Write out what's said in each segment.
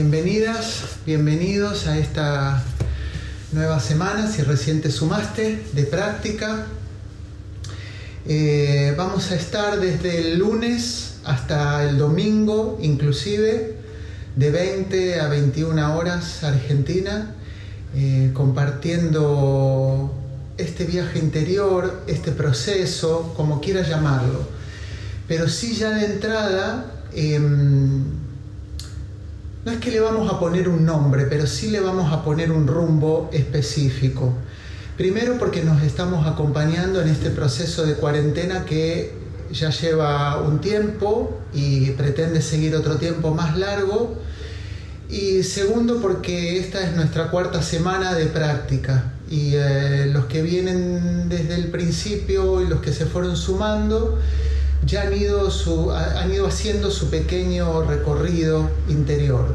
Bienvenidas, bienvenidos a esta nueva semana, si recién te sumaste, de práctica. Eh, vamos a estar desde el lunes hasta el domingo, inclusive, de 20 a 21 horas Argentina, eh, compartiendo este viaje interior, este proceso, como quieras llamarlo. Pero sí ya de entrada, em, no es que le vamos a poner un nombre, pero sí le vamos a poner un rumbo específico. Primero porque nos estamos acompañando en este proceso de cuarentena que ya lleva un tiempo y pretende seguir otro tiempo más largo. Y segundo porque esta es nuestra cuarta semana de práctica y eh, los que vienen desde el principio y los que se fueron sumando ya han ido, han ido haciendo su pequeño recorrido interior,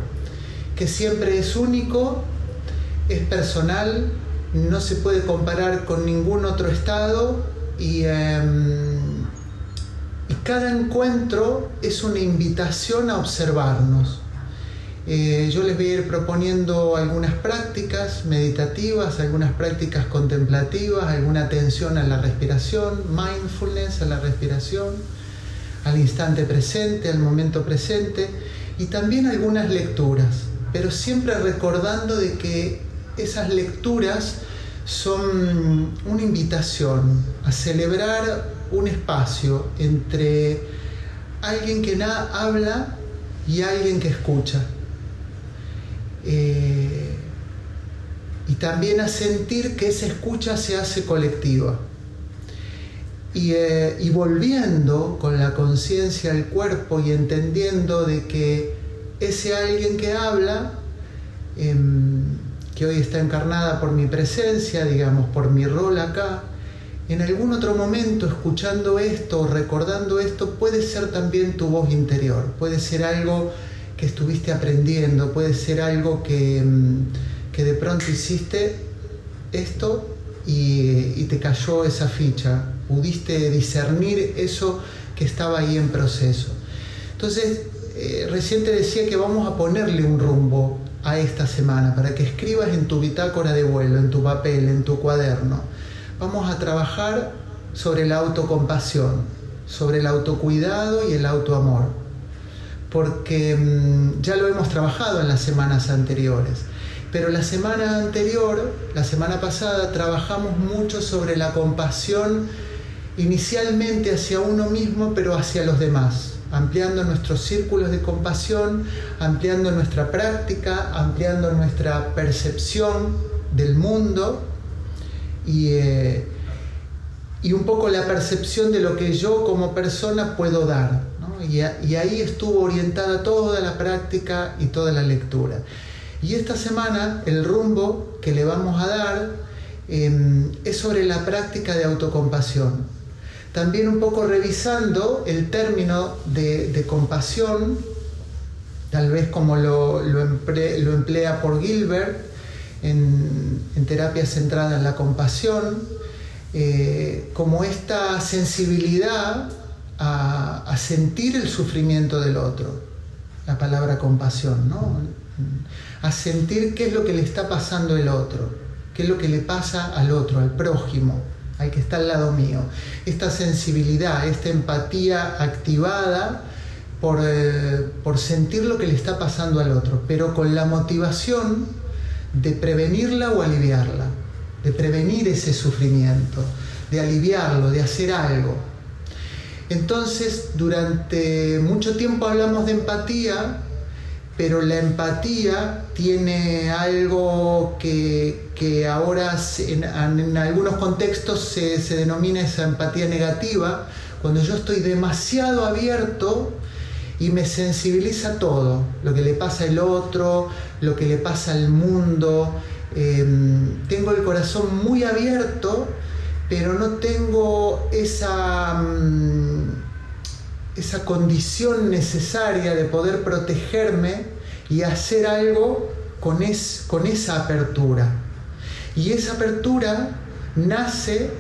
que siempre es único, es personal, no se puede comparar con ningún otro estado y, em, y cada encuentro es una invitación a observarnos. Eh, yo les voy a ir proponiendo algunas prácticas meditativas, algunas prácticas contemplativas, alguna atención a la respiración, mindfulness a la respiración, al instante presente, al momento presente y también algunas lecturas, pero siempre recordando de que esas lecturas son una invitación a celebrar un espacio entre alguien que nada habla y alguien que escucha eh, y también a sentir que esa escucha se hace colectiva. Y, eh, y volviendo con la conciencia al cuerpo y entendiendo de que ese alguien que habla, em, que hoy está encarnada por mi presencia, digamos, por mi rol acá, en algún otro momento escuchando esto, recordando esto, puede ser también tu voz interior, puede ser algo que estuviste aprendiendo, puede ser algo que, mm, que de pronto hiciste esto y, te cayó esa ficha, pudiste discernir eso que estaba ahí en proceso. Entonces, eh, recién te decía que vamos a ponerle un rumbo a esta semana para que escribas en tu bitácora de vuelo, en tu papel, en tu cuaderno. Vamos a trabajar sobre la autocompasión, sobre el autocuidado y el autoamor porque mm, ya lo hemos trabajado en las semanas anteriores. Pero la semana anterior, la semana pasada, trabajamos mucho sobre la compasión inicialmente hacia uno mismo, pero hacia los demás, ampliando nuestros círculos de compasión, ampliando nuestra práctica, ampliando nuestra percepción del mundo y, eh, y un poco la percepción de lo que yo como persona puedo dar y, ahí estuvo orientada toda la práctica y toda la lectura. Y esta semana el rumbo que le vamos a dar em, es sobre la práctica de autocompasión. También un poco revisando el término de, compasión, tal vez como lo, emplea por Gilbert en, terapia centrada en la compasión, eh, como esta sensibilidad a, sentir el sufrimiento del otro, la palabra compasión, ¿no? A sentir qué es lo que le está pasando al otro, qué es lo que le pasa al otro, al prójimo, que está al lado mío. Esta sensibilidad, esta empatía activada por, eh, por sentir lo que le está pasando al otro, pero con la motivación de prevenirla o aliviarla, de prevenir ese sufrimiento, de aliviarlo, de hacer algo. Entonces, durante mucho tiempo hablamos de empatía, pero la empatía tiene algo que, ahora en, algunos contextos se, se, denomina esa empatía negativa, cuando yo estoy demasiado abierto y me sensibiliza todo, lo que le pasa al otro, lo que le pasa al mundo, em, tengo el corazón muy abierto pero no tengo esa, mm, esa condición necesaria de poder protegerme y hacer algo con, con esa apertura. Y esa apertura nace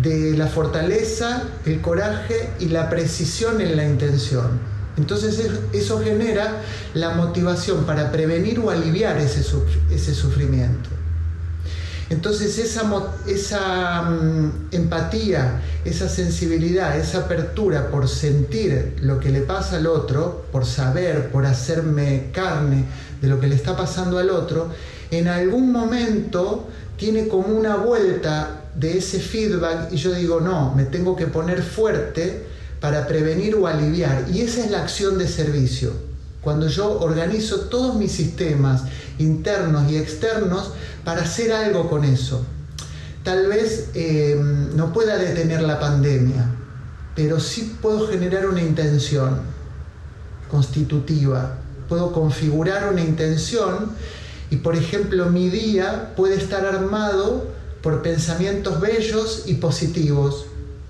de la fortaleza, el coraje y la precisión en la intención. Entonces eso genera la motivación para prevenir o aliviar ese sufrimiento. Entonces esa, mm, empatía, esa sensibilidad, esa apertura por sentir lo que le pasa al otro, por saber, por hacerme carne de lo que le está pasando al otro, en algún momento tiene como una vuelta de ese feedback y yo digo, no, me tengo que poner fuerte para prevenir o aliviar. Y esa es la acción de servicio. Cuando yo organizo todos mis sistemas internos y externos para hacer algo con eso. Tal vez eh, no pueda detener la pandemia, pero sí puedo generar una intención constitutiva. Puedo configurar una intención y, por ejemplo, mi día puede estar armado por pensamientos bellos y positivos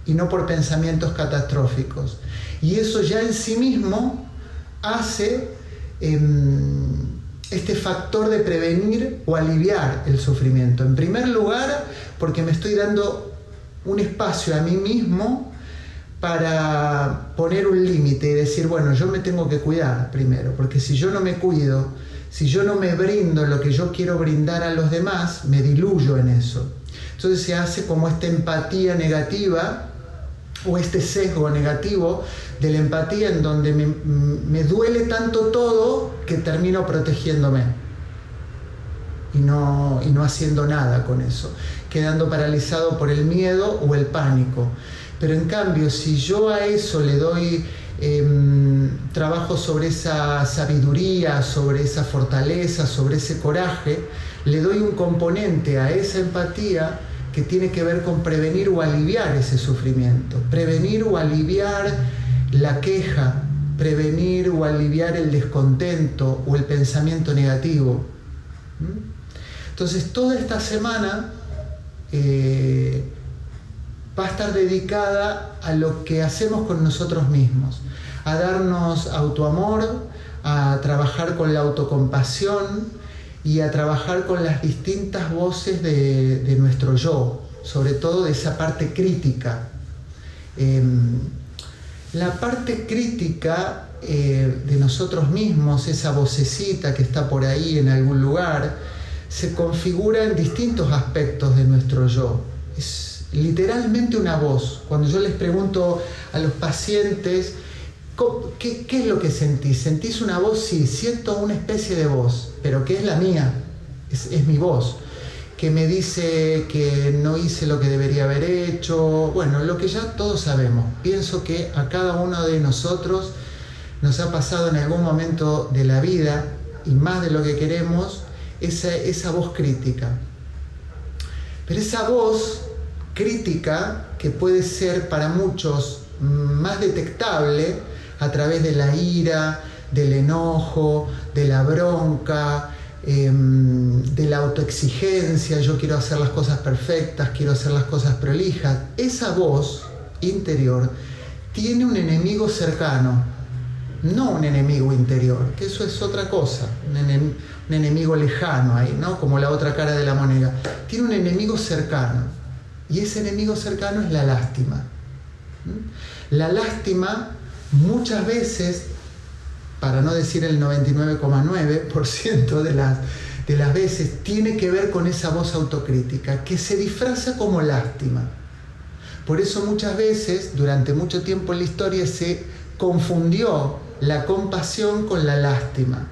y no por pensamientos catastróficos. Y eso ya en sí mismo hace em, este factor de prevenir o aliviar el sufrimiento. En primer lugar, porque me estoy dando un espacio a mí mismo para poner un límite y decir, bueno, yo me tengo que cuidar primero, porque si yo no me cuido, si yo no me brindo lo que yo quiero brindar a los demás, me diluyo en eso. Entonces se hace como esta empatía negativa o este sesgo negativo de la empatía en donde me, duele tanto todo que termino protegiéndome y no, y no haciendo nada con eso, quedando paralizado por el miedo o el pánico. Pero en cambio, si yo a eso le doy em, trabajo sobre esa sabiduría, sobre esa fortaleza, sobre ese coraje, le doy un componente a esa empatía, que tiene que ver con prevenir o aliviar ese sufrimiento, prevenir o aliviar la queja, prevenir o aliviar el descontento o el pensamiento negativo. ¿Mm? Entonces toda esta semana eh, va a estar dedicada a lo que hacemos con nosotros mismos, a darnos autoamor, a trabajar con la autocompasión, y a trabajar con las distintas voces de, nuestro yo, sobre todo de esa parte crítica. Em, la parte crítica eh, de nosotros mismos, esa vocecita que está por ahí en algún lugar, se configura en distintos aspectos de nuestro yo. Es literalmente una voz. Cuando yo les pregunto a los pacientes, ¿Qué, es lo que sentís? ¿Sentís una voz? Sí, siento una especie de voz, pero que es la mía, es, mi voz, que me dice que no hice lo que debería haber hecho, bueno, lo que ya todos sabemos. Pienso que a cada uno de nosotros nos ha pasado en algún momento de la vida, y más de lo que queremos, esa, esa voz crítica. Pero esa voz crítica, que puede ser para muchos más detectable, a través de la ira, del enojo, de la bronca, em, de la autoexigencia, yo quiero hacer las cosas perfectas, quiero hacer las cosas prolijas. Esa voz interior tiene un enemigo cercano, no un enemigo interior, que eso es otra cosa, un, enemigo lejano ahí, ¿no? Como la otra cara de la moneda. Tiene un enemigo cercano, y ese enemigo cercano es la lástima. La lástima muchas veces, para no decir el 99,9% de las, de las veces, tiene que ver con esa voz autocrítica, que se disfraza como lástima. Por eso muchas veces, durante mucho tiempo en la historia, se confundió la compasión con la lástima.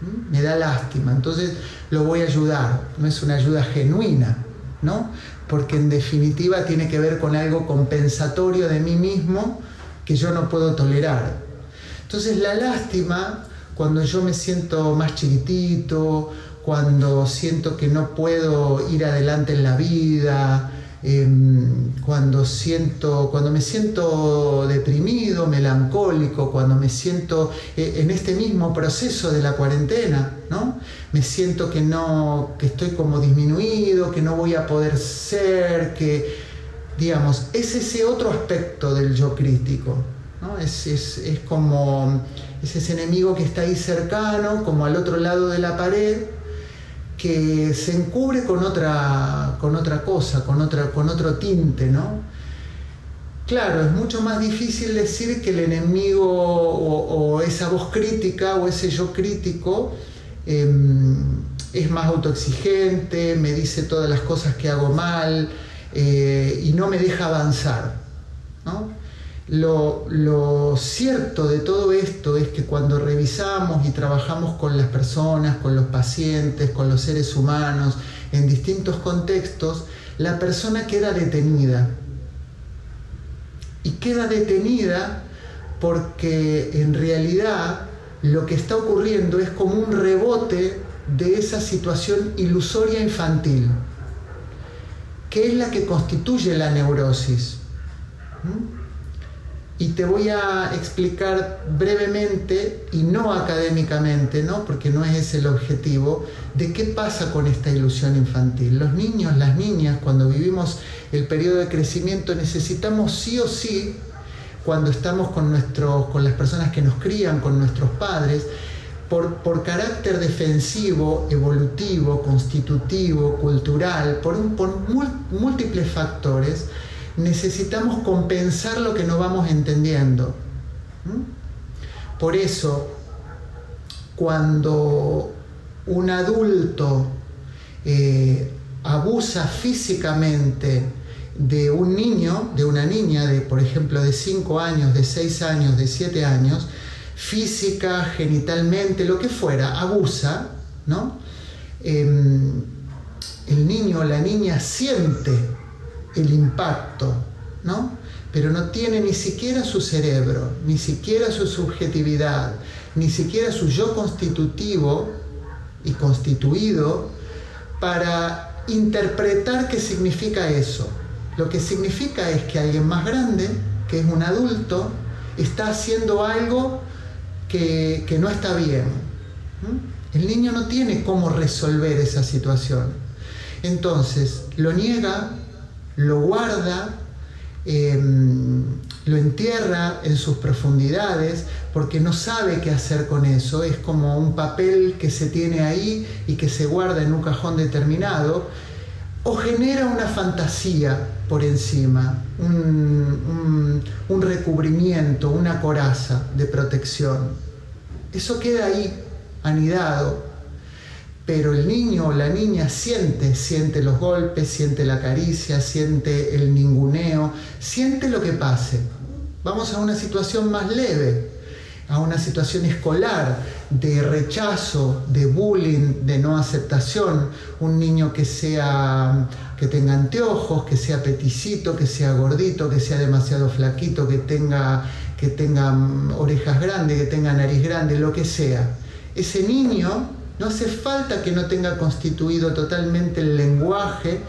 ¿Mm? Me da lástima, entonces lo voy a ayudar. No es una ayuda genuina, ¿no? Porque en definitiva tiene que ver con algo compensatorio de mí mismo que yo no puedo tolerar. Entonces la lástima, cuando yo me siento más chiquitito, cuando siento que no puedo ir adelante en la vida, em, cuando siento, cuando me siento deprimido, melancólico, cuando me siento eh, en este mismo proceso de la cuarentena, ¿no? Me siento que no, que estoy como disminuido, que no voy a poder ser, que digamos, es ese otro aspecto del yo crítico. ¿no? Es, como es ese enemigo que está ahí cercano, como al otro lado de la pared, que se encubre con otra, con otra cosa, con, otra, con otro tinte, ¿no? Claro, es mucho más difícil decir que el enemigo o, esa voz crítica o ese yo crítico em, es más autoexigente, me dice todas las cosas que hago mal eh, y no me deja avanzar. Lo, lo, cierto de todo esto es que cuando revisamos y trabajamos con las personas, con los pacientes, con los seres humanos, en distintos contextos, la persona queda detenida y queda detenida porque en realidad lo que está ocurriendo es como un rebote de esa situación ilusoria infantil, que es la que constituye la neurosis. Y te voy a explicar brevemente y no académicamente, ¿no? porque no es ese el objetivo, de qué pasa con esta ilusión infantil. Los niños, las niñas, cuando vivimos el periodo de crecimiento, necesitamos sí o sí, cuando estamos con, con las personas que nos crían, con nuestros padres, por, carácter defensivo, evolutivo, constitutivo, cultural, por, por múltiples factores, necesitamos compensar lo que no vamos entendiendo. Por eso, cuando un adulto eh, abusa físicamente de un niño, de una niña, de por ejemplo de 5 años, de 6 años, de 7 años, física, genitalmente, lo que fuera, abusa, ¿no? Em, el niño o la niña siente el impacto, ¿no? Pero no tiene ni siquiera su cerebro, ni siquiera su subjetividad, ni siquiera su yo constitutivo y constituido para interpretar qué significa eso. Lo que significa es que alguien más grande, que es un adulto, está haciendo algo que, no está bien. El niño no tiene cómo resolver esa situación. Entonces, lo niega, lo guarda, em, lo entierra en sus profundidades porque no sabe qué hacer con eso. Es como un papel que se tiene ahí y que se guarda en un cajón determinado. O genera una fantasía por encima, un, un recubrimiento, una coraza de protección. Eso queda ahí, anidado, pero el niño o la niña siente, siente los golpes, siente la caricia, siente el ninguneo, siente lo que pase. Vamos a una situación más leve, a una situación escolar de rechazo, de bullying, de no aceptación, un niño que sea que tenga anteojos, que sea peticito, que sea gordito, que sea demasiado flaquito, que tenga que tenga mm, orejas grandes, que tenga nariz grande, lo que sea. Ese niño no hace falta que no tenga constituido totalmente el lenguaje,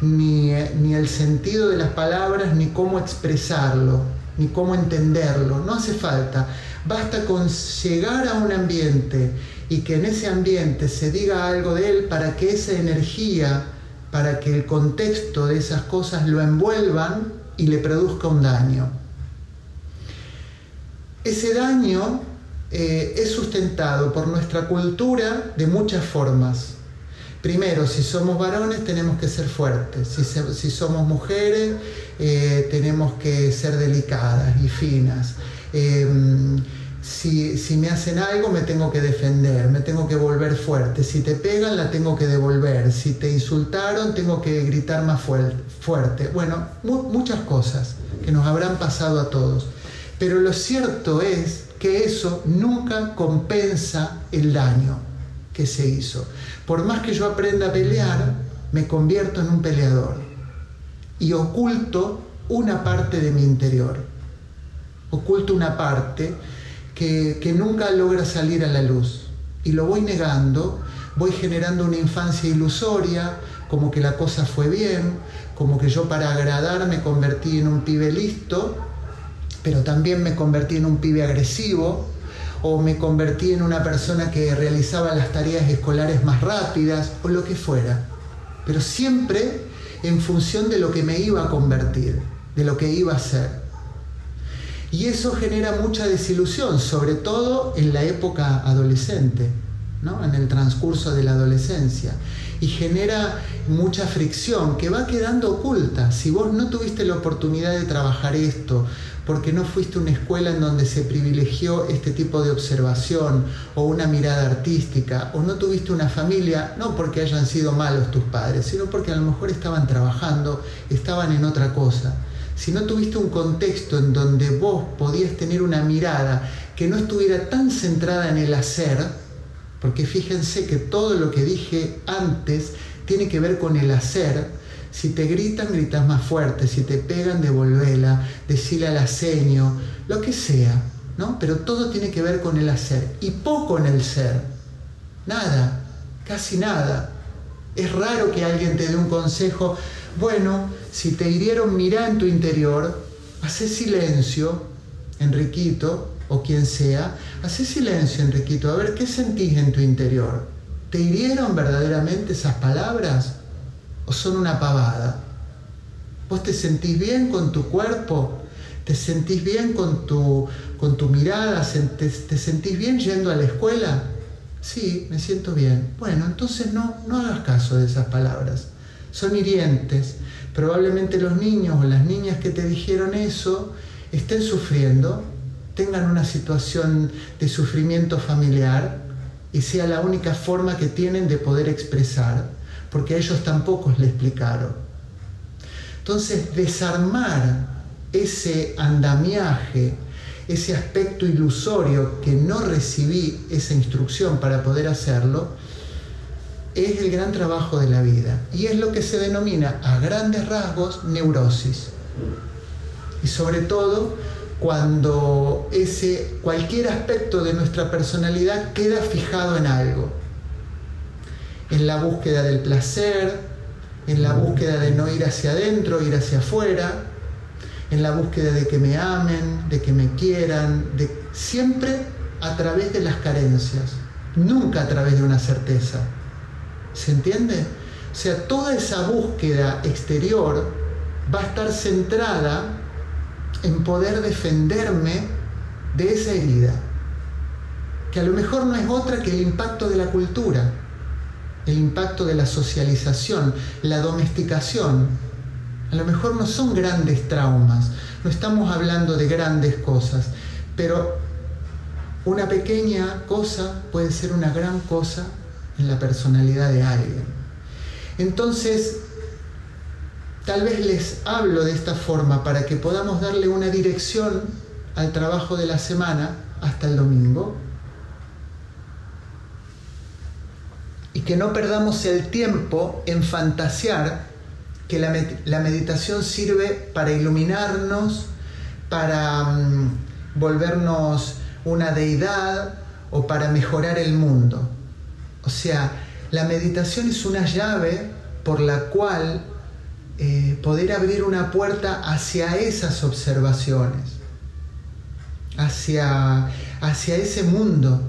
ni, el sentido de las palabras, ni cómo expresarlo, ni cómo entenderlo. No hace falta. Basta con llegar a un ambiente y que en ese ambiente se diga algo de él para que esa energía, para que el contexto de esas cosas lo envuelvan y le produzca un daño. Ese daño eh, es sustentado por nuestra cultura de muchas formas. Primero, si somos varones tenemos que ser fuertes, si, somos mujeres eh, tenemos que ser delicadas y finas. Em, si, si, me hacen algo me tengo que defender, me tengo que volver fuerte. Si te pegan la tengo que devolver. Si te insultaron tengo que gritar más fuerte. Bueno, muchas cosas que nos habrán pasado a todos. Pero lo cierto es que eso nunca compensa el daño que se hizo. Por más que yo aprenda a pelear, me convierto en un peleador y oculto una parte de mi interior. Oculto una parte que, que nunca logra salir a la luz. Y lo voy negando, voy generando una infancia ilusoria, como que la cosa fue bien, como que yo para agradar me convertí en un pibe listo pero también me convertí en un pibe agresivo o me convertí en una persona que realizaba las tareas escolares más rápidas o lo que fuera. Pero siempre en función de lo que me iba a convertir, de lo que iba a ser. Y eso genera mucha desilusión, sobre todo en la época adolescente. ¿no? en el transcurso de la adolescencia y genera mucha fricción que va quedando oculta. Si vos no tuviste la oportunidad de trabajar esto, porque no fuiste una escuela en donde se privilegió este tipo de observación o una mirada artística, o no tuviste una familia, no porque hayan sido malos tus padres, sino porque a lo mejor estaban trabajando, estaban en otra cosa. Si no tuviste un contexto en donde vos podías tener una mirada que no estuviera tan centrada en el hacer, porque fíjense que todo lo que dije antes tiene que ver con el hacer, si te gritan, gritas más fuerte. Si te pegan, devolvela. Decile al aceño, lo que sea. ¿no? Pero todo tiene que ver con el hacer. Y poco en el ser. Nada. Casi nada. Es raro que alguien te dé un consejo. Bueno, si te hirieron, mira en tu interior. Hace silencio, Enriquito, o quien sea. Hace silencio, Enriquito. A ver, ¿qué sentís en tu interior? ¿Te hirieron verdaderamente esas palabras? O son una pavada? ¿Vos te sentís bien con tu cuerpo? ¿Te sentís bien con tu, con tu mirada? ¿Te, ¿Te, sentís bien yendo a la escuela? Sí, me siento bien. Bueno, entonces no, no hagas caso de esas palabras. Son hirientes. Probablemente los niños o las niñas que te dijeron eso estén sufriendo, tengan una situación de sufrimiento familiar y sea la única forma que tienen de poder expresar porque a ellos tampoco le explicaron. Entonces, desarmar ese andamiaje, ese aspecto ilusorio que no recibí esa instrucción para poder hacerlo, es el gran trabajo de la vida y es lo que se denomina a grandes rasgos neurosis. Y sobre todo cuando ese cualquier aspecto de nuestra personalidad queda fijado en algo en la búsqueda del placer, en la búsqueda de no ir hacia adentro, ir hacia afuera, en la búsqueda de que me amen, de que me quieran, de siempre a través de las carencias, nunca a través de una certeza. ¿Se entiende? O sea, toda esa búsqueda exterior va a estar centrada en poder defenderme de esa herida, que a lo mejor no es otra que el impacto de la cultura el impacto de la socialización, la domesticación. A lo mejor no son grandes traumas, no estamos hablando de grandes cosas, pero una pequeña cosa puede ser una gran cosa en la personalidad de alguien. Entonces, tal vez les hablo de esta forma para que podamos darle una dirección al trabajo de la semana hasta el domingo y que no perdamos el tiempo en fantasear que la, meditación sirve para iluminarnos, para mm, volvernos una deidad o para mejorar el mundo. O sea, la meditación es una llave por la cual eh, poder abrir una puerta hacia esas observaciones, hacia, hacia ese mundo,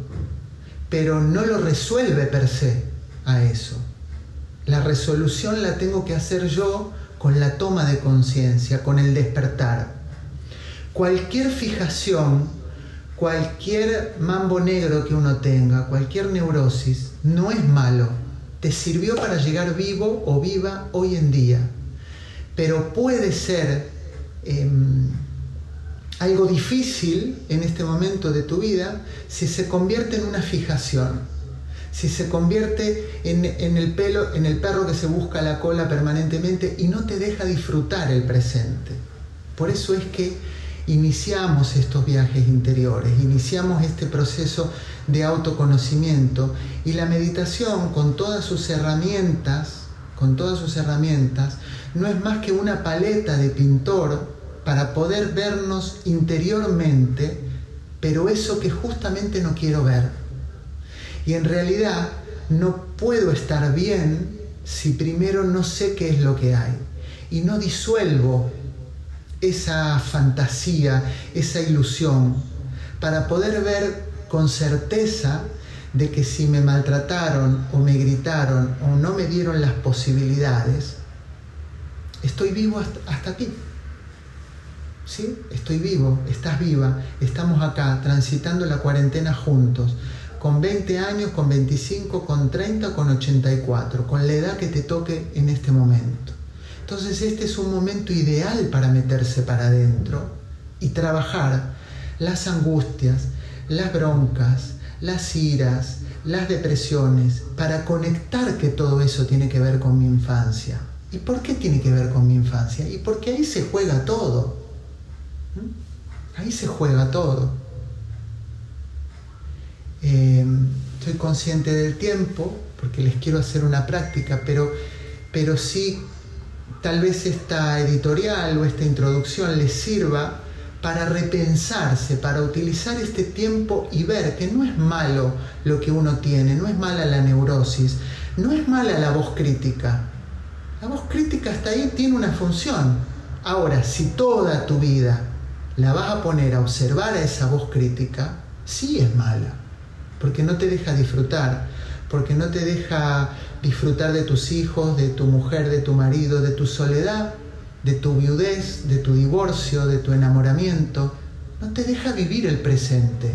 pero no lo resuelve per se a eso. La resolución la tengo que hacer yo con la toma de conciencia, con el despertar. Cualquier fijación, cualquier mambo negro que uno tenga, cualquier neurosis, no es malo. Te sirvió para llegar vivo o viva hoy en día. Pero puede ser em, algo difícil en este momento de tu vida si se convierte en una fijación si se convierte en, el pelo, en el perro que se busca la cola permanentemente y no te deja disfrutar el presente. Por eso es que iniciamos estos viajes interiores, iniciamos este proceso de autoconocimiento y la meditación con todas sus herramientas, con todas sus herramientas, no es más que una paleta de pintor para poder vernos interiormente, pero eso que justamente no quiero ver. Y en realidad no puedo estar bien si primero no sé qué es lo que hay. Y no disuelvo esa fantasía, esa ilusión, para poder ver con certeza de que si me maltrataron o me gritaron o no me dieron las posibilidades, estoy vivo hasta, aquí. ¿Sí? Estoy vivo, estás viva, estamos acá transitando la cuarentena juntos con 20 años, con 25, con 30, con 84, con la edad que te toque en este momento. Entonces este es un momento ideal para meterse para adentro y trabajar las angustias, las broncas, las iras, las depresiones, para conectar que todo eso tiene que ver con mi infancia. ¿Y por qué tiene que ver con mi infancia? Y porque ahí se juega todo. ¿Mm? Ahí se juega todo. Eh, estoy consciente del tiempo, porque les quiero hacer una práctica, pero, pero sí, tal vez esta editorial o esta introducción les sirva para repensarse, para utilizar este tiempo y ver que no es malo lo que uno tiene, no es mala la neurosis, no es mala la voz crítica. La voz crítica hasta ahí tiene una función. Ahora, si toda tu vida la vas a poner a observar a esa voz crítica, sí es mala porque no te deja disfrutar, porque no te deja disfrutar de tus hijos, de tu mujer, de tu marido, de tu soledad, de tu viudez, de tu divorcio, de tu enamoramiento. No te deja vivir el presente.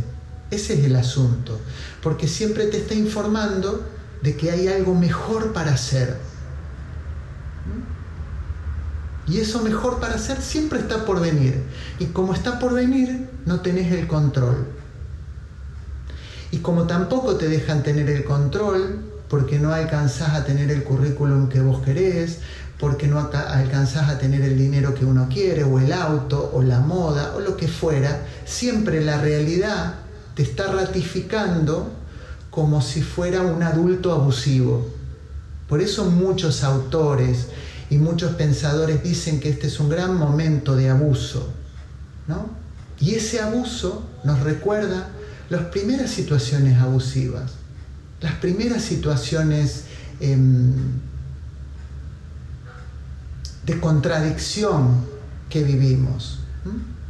Ese es el asunto, porque siempre te está informando de que hay algo mejor para hacer. Y eso mejor para hacer siempre está por venir. Y como está por venir, no tenés el control. Y como tampoco te dejan tener el control, porque no alcanzás a tener el currículum que vos querés, porque no alcanzás a tener el dinero que uno quiere, o el auto, o la moda, o lo que fuera, siempre la realidad te está ratificando como si fuera un adulto abusivo. Por eso muchos autores y muchos pensadores dicen que este es un gran momento de abuso, ¿no? Y ese abuso nos recuerda las primeras situaciones abusivas, las primeras situaciones em, de contradicción que vivimos.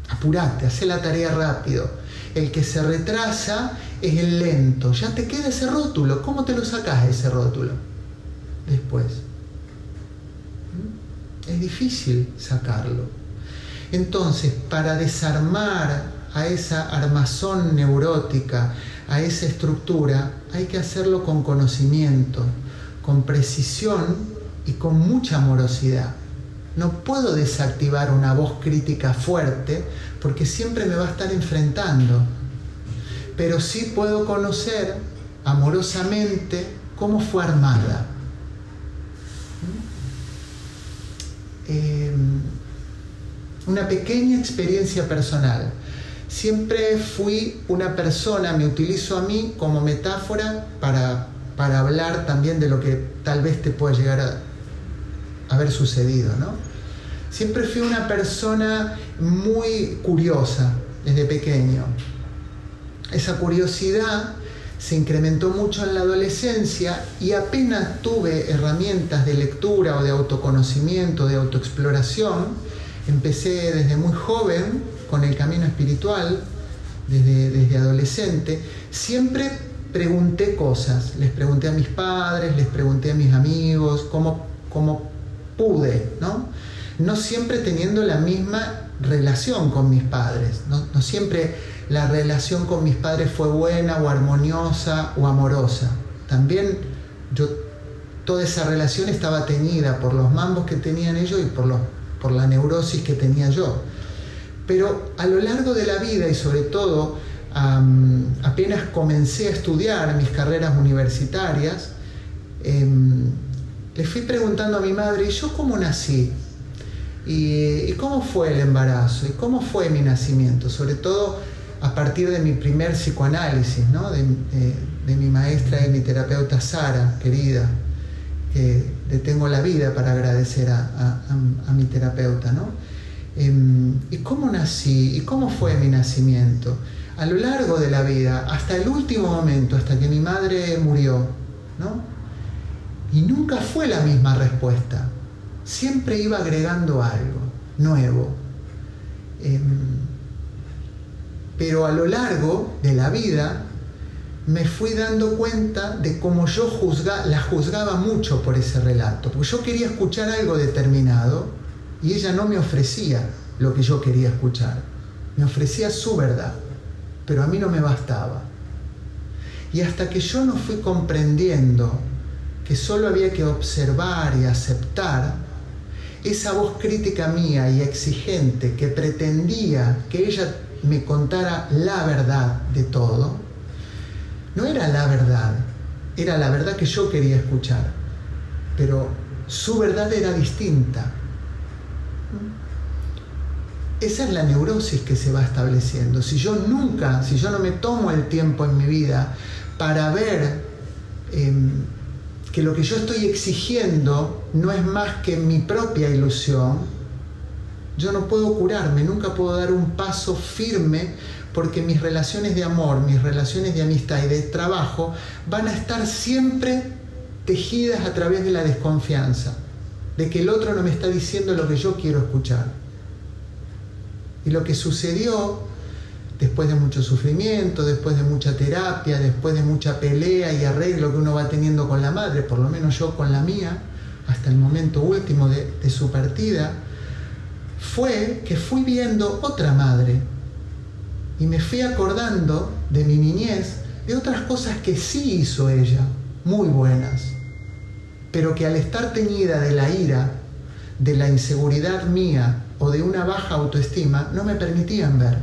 Apurate, hace la tarea rápido. El que se retrasa es el lento. Ya te queda ese rótulo. ¿Cómo te lo sacas ese rótulo? Después. Es difícil sacarlo. Entonces, para desarmar a esa armazón neurótica, a esa estructura, hay que hacerlo con conocimiento, con precisión y con mucha amorosidad. No puedo desactivar una voz crítica fuerte porque siempre me va a estar enfrentando. Pero sí puedo conocer amorosamente cómo fue armada. Eh, una pequeña experiencia personal siempre fui una persona, me utilizo a mí como metáfora para, para hablar también de lo que tal vez te pueda llegar a haber sucedido, ¿no? Siempre fui una persona muy curiosa desde pequeño. Esa curiosidad se incrementó mucho en la adolescencia y apenas tuve herramientas de lectura o de autoconocimiento, de autoexploración, empecé desde muy joven con el camino espiritual, desde, desde adolescente, siempre pregunté cosas. Les pregunté a mis padres, les pregunté a mis amigos, cómo, cómo pude, ¿no? No siempre teniendo la misma relación con mis padres, no, no siempre la relación con mis padres fue buena o armoniosa o amorosa. También yo, toda esa relación estaba teñida por los mambos que tenían ellos y por, los, por la neurosis que tenía yo. Pero a lo largo de la vida y sobre todo apenas comencé a estudiar mis carreras universitarias, em, le fui preguntando a mi madre, ¿y yo cómo nací? ¿Y, cómo fue el embarazo? ¿Y cómo fue mi nacimiento? Sobre todo a partir de mi primer psicoanálisis, ¿no? de, mi maestra y mi terapeuta Sara, querida, que le tengo la vida para agradecer a mi terapeuta. ¿no? Em, ¿Y cómo nací? ¿Y cómo fue mi nacimiento? A lo largo de la vida, hasta el último momento, hasta que mi madre murió, ¿no? Y nunca fue la misma respuesta. Siempre iba agregando algo nuevo. Em, pero a lo largo de la vida me fui dando cuenta de cómo yo la juzgaba mucho por ese relato, porque yo quería escuchar algo determinado y ella no me ofrecía lo que yo quería escuchar, me ofrecía su verdad, pero a mí no me bastaba. Y hasta que yo no fui comprendiendo que solo había que observar y aceptar, esa voz crítica mía y exigente que pretendía que ella me contara la verdad de todo, no era la verdad, era la verdad que yo quería escuchar, pero su verdad era distinta. Esa es la neurosis que se va estableciendo. Si yo nunca, si yo no me tomo el tiempo en mi vida para ver em, que lo que yo estoy exigiendo no es más que mi propia ilusión, yo no puedo curarme, nunca puedo dar un paso firme porque mis relaciones de amor, mis relaciones de amistad y de trabajo van a estar siempre tejidas a través de la desconfianza, de que el otro no me está diciendo lo que yo quiero escuchar. Y lo que sucedió después de mucho sufrimiento, después de mucha terapia, después de mucha pelea y arreglo que uno va teniendo con la madre, por lo menos yo con la mía, hasta el momento último de, de su partida, fue que fui viendo otra madre y me fui acordando de mi niñez, de otras cosas que sí hizo ella, muy buenas, pero que al estar teñida de la ira, de la inseguridad mía o de una baja autoestima, no me permitían ver.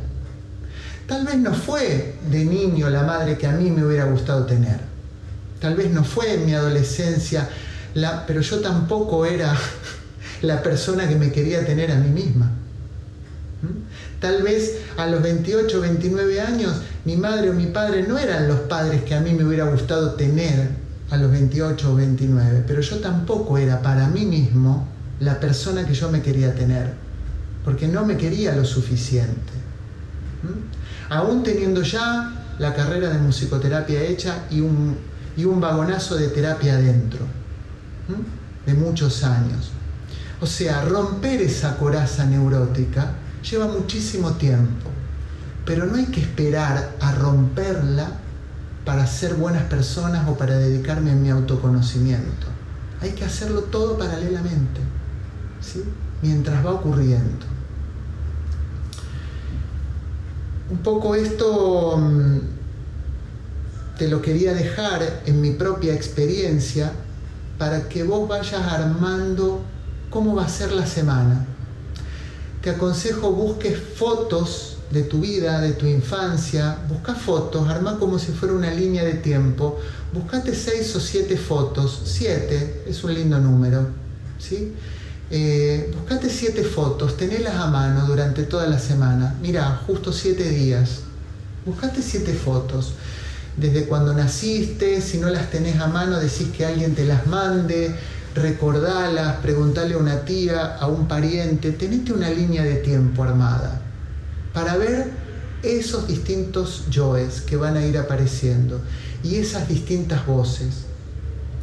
Tal vez no fue de niño la madre que a mí me hubiera gustado tener. Tal vez no fue en mi adolescencia, la, pero yo tampoco era la persona que me quería tener a mí misma. ¿Mm? Tal vez a los 28 29 años mi madre o mi padre no eran los padres que a mí me hubiera gustado tener a los 28 o 29, pero yo tampoco era para mí mismo la persona que yo me quería tener, porque no me quería lo suficiente. ¿Mm? Aún teniendo ya la carrera de musicoterapia hecha y un, y un vagonazo de terapia adentro, ¿Mm? de muchos años. O sea, romper esa coraza neurótica lleva muchísimo tiempo, pero no hay que esperar a romperla para ser buenas personas o para dedicarme a mi autoconocimiento. Hay que hacerlo todo paralelamente, ¿sí? mientras va ocurriendo. Un poco esto mm, te lo quería dejar en mi propia experiencia para que vos vayas armando cómo va a ser la semana. Te aconsejo busques fotos de tu vida, de tu infancia, busca fotos, arma como si fuera una línea de tiempo, buscate seis o siete fotos, siete es un lindo número, ¿sí? Eh, buscate siete fotos, tenelas a mano durante toda la semana, mira, justo siete días, buscate siete fotos, desde cuando naciste, si no las tenés a mano, decís que alguien te las mande, recordalas, preguntarle a una tía, a un pariente, tenete una línea de tiempo armada para ver esos distintos yoes que van a ir apareciendo y esas distintas voces.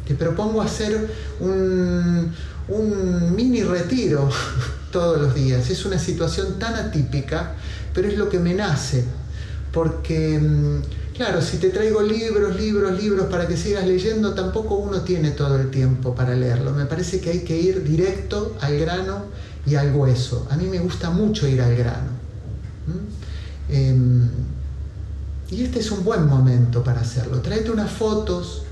Te propongo hacer un, un mini retiro todos los días. Es una situación tan atípica, pero es lo que me nace, porque mm, Claro, si te traigo libros, libros, libros para que sigas leyendo, tampoco uno tiene todo el tiempo para leerlo. Me parece que hay que ir directo al grano y al hueso. A mí me gusta mucho ir al grano. Em, y este es un buen momento para hacerlo. Tráete unas fotos,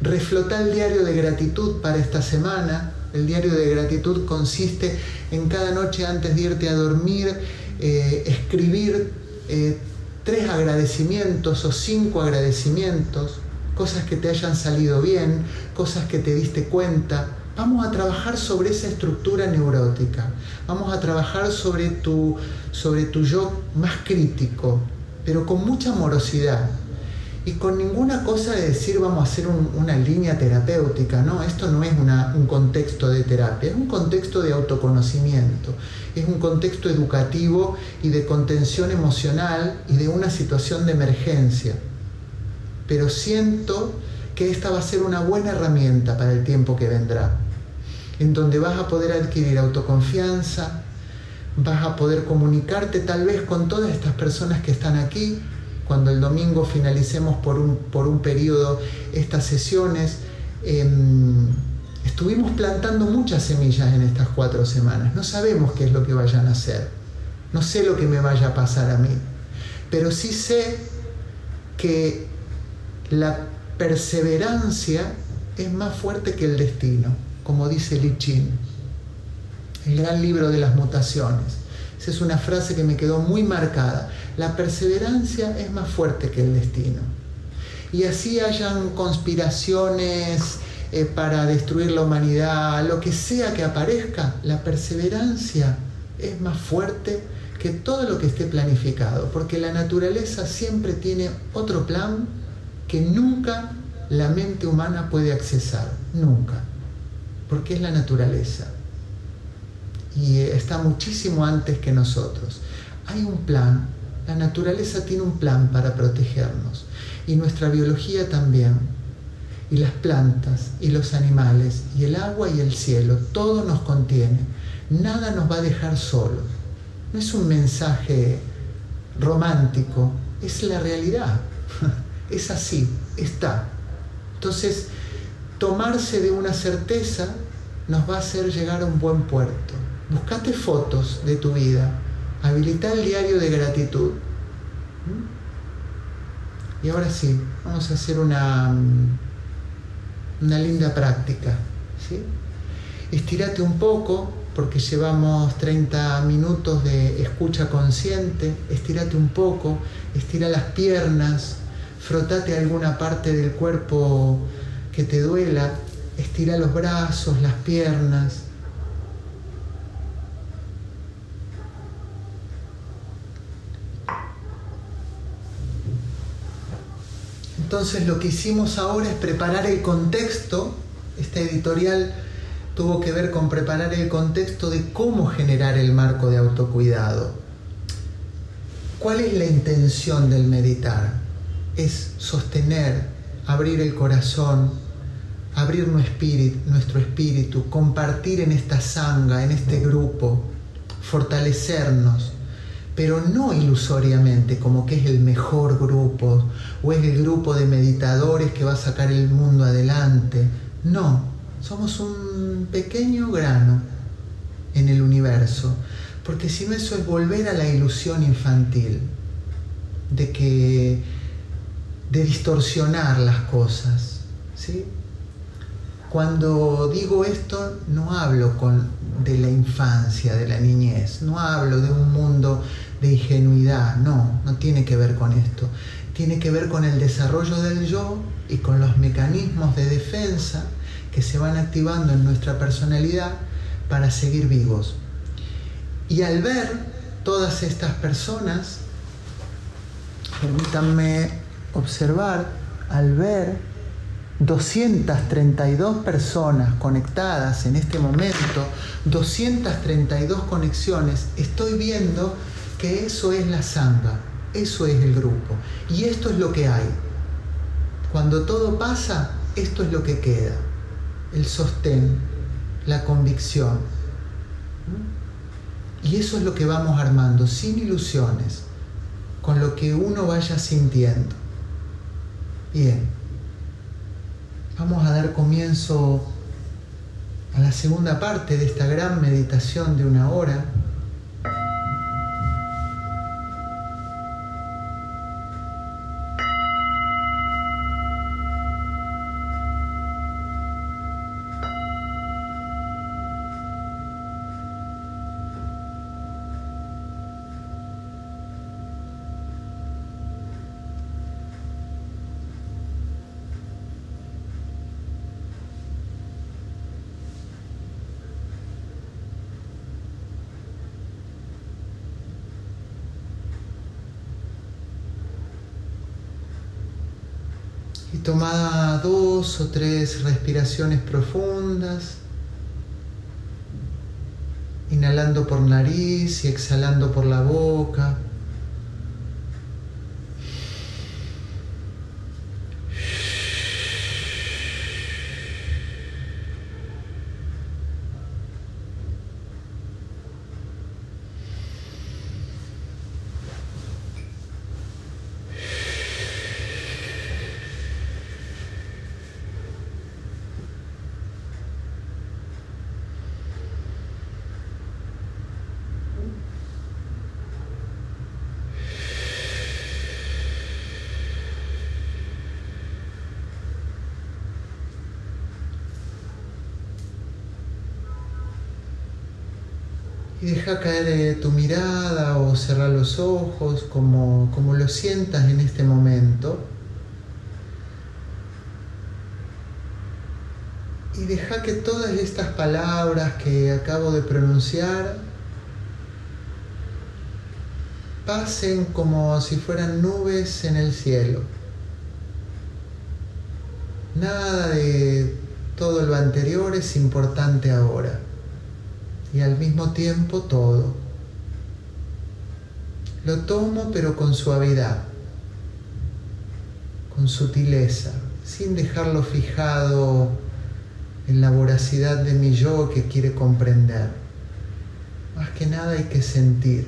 reflota el diario de gratitud para esta semana. El diario de gratitud consiste en cada noche antes de irte a dormir, eh, escribir eh, tres agradecimientos o cinco agradecimientos, cosas que te hayan salido bien, cosas que te diste cuenta. Vamos a trabajar sobre esa estructura neurótica, vamos a trabajar sobre tu, sobre tu yo más crítico, pero con mucha amorosidad, y con ninguna cosa de decir vamos a hacer una línea terapéutica, no, esto no es un contexto de terapia, es un contexto de autoconocimiento, es un contexto educativo y de contención emocional y de una situación de emergencia. Pero siento que esta va a ser una buena herramienta para el tiempo que vendrá, en donde vas a poder adquirir autoconfianza, vas a poder comunicarte tal vez con todas estas personas que están aquí, cuando el domingo finalicemos por un, por un periodo estas sesiones. Em, estuvimos plantando muchas semillas en estas cuatro semanas. No sabemos qué es lo que vayan a hacer. No sé lo que me vaya a pasar a mí. Pero sí sé que la perseverancia es más fuerte que el destino, como dice Li Chin, el gran libro de las mutaciones. Esa es una frase que me quedó muy marcada. La perseverancia es más fuerte que el destino. Y así hayan conspiraciones eh, para destruir la humanidad, lo que sea que aparezca, la perseverancia es más fuerte que todo lo que esté planificado, porque la naturaleza siempre tiene otro plan que nunca la mente humana puede accesar, nunca, porque es la naturaleza y está muchísimo antes que nosotros. Hay un plan, la naturaleza tiene un plan para protegernos y nuestra biología también, y las plantas y los animales y el agua y el cielo, todo nos contiene, nada nos va a dejar solos. No es un mensaje romántico, es la realidad, es así, está. Entonces, tomarse de una certeza nos va a hacer llegar a un buen puerto. Buscate fotos de tu vida, habilita el diario de gratitud. ¿Mm? Y ahora sí, vamos a hacer una, una linda práctica. ¿sí? Estírate un poco, porque llevamos 30 minutos de escucha consciente. Estírate un poco, estira las piernas, frotate alguna parte del cuerpo que te duela, estira los brazos, las piernas. Entonces lo que hicimos ahora es preparar el contexto, esta editorial tuvo que ver con preparar el contexto de cómo generar el marco de autocuidado. ¿Cuál es la intención del meditar? Es sostener, abrir el corazón, abrir nuestro espíritu, compartir en esta sanga, en este grupo, fortalecernos, pero no ilusoriamente como que es el mejor grupo o es el grupo de meditadores que va a sacar el mundo adelante. No, somos un pequeño grano en el universo, porque si no eso es volver a la ilusión infantil, de que de distorsionar las cosas, ¿sí? Cuando digo esto no hablo con, de la infancia, de la niñez, no hablo de un mundo de ingenuidad, no, no tiene que ver con esto. Tiene que ver con el desarrollo del yo y con los mecanismos de defensa que se van activando en nuestra personalidad para seguir vivos. Y al ver todas estas personas, permítanme observar, al ver 232 personas conectadas en este momento, 232 conexiones, estoy viendo eso es la samba, eso es el grupo. Y esto es lo que hay. Cuando todo pasa, esto es lo que queda. El sostén, la convicción. Y eso es lo que vamos armando, sin ilusiones, con lo que uno vaya sintiendo. Bien, vamos a dar comienzo a la segunda parte de esta gran meditación de una hora. O tres respiraciones profundas, inhalando por nariz y exhalando por la boca. Deja caer eh, tu mirada o cerrar los ojos como, como lo sientas en este momento. Y deja que todas estas palabras que acabo de pronunciar pasen como si fueran nubes en el cielo. Nada de todo lo anterior es importante ahora. Y al mismo tiempo todo. Lo tomo pero con suavidad, con sutileza, sin dejarlo fijado en la voracidad de mi yo que quiere comprender. Más que nada hay que sentir.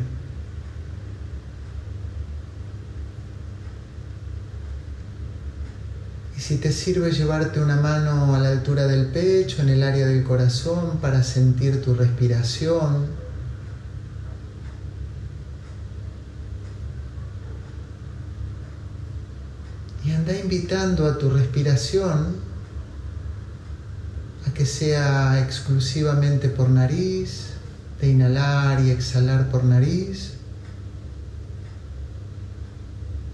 Si te sirve llevarte una mano a la altura del pecho, en el área del corazón, para sentir tu respiración. Y anda invitando a tu respiración a que sea exclusivamente por nariz, de inhalar y exhalar por nariz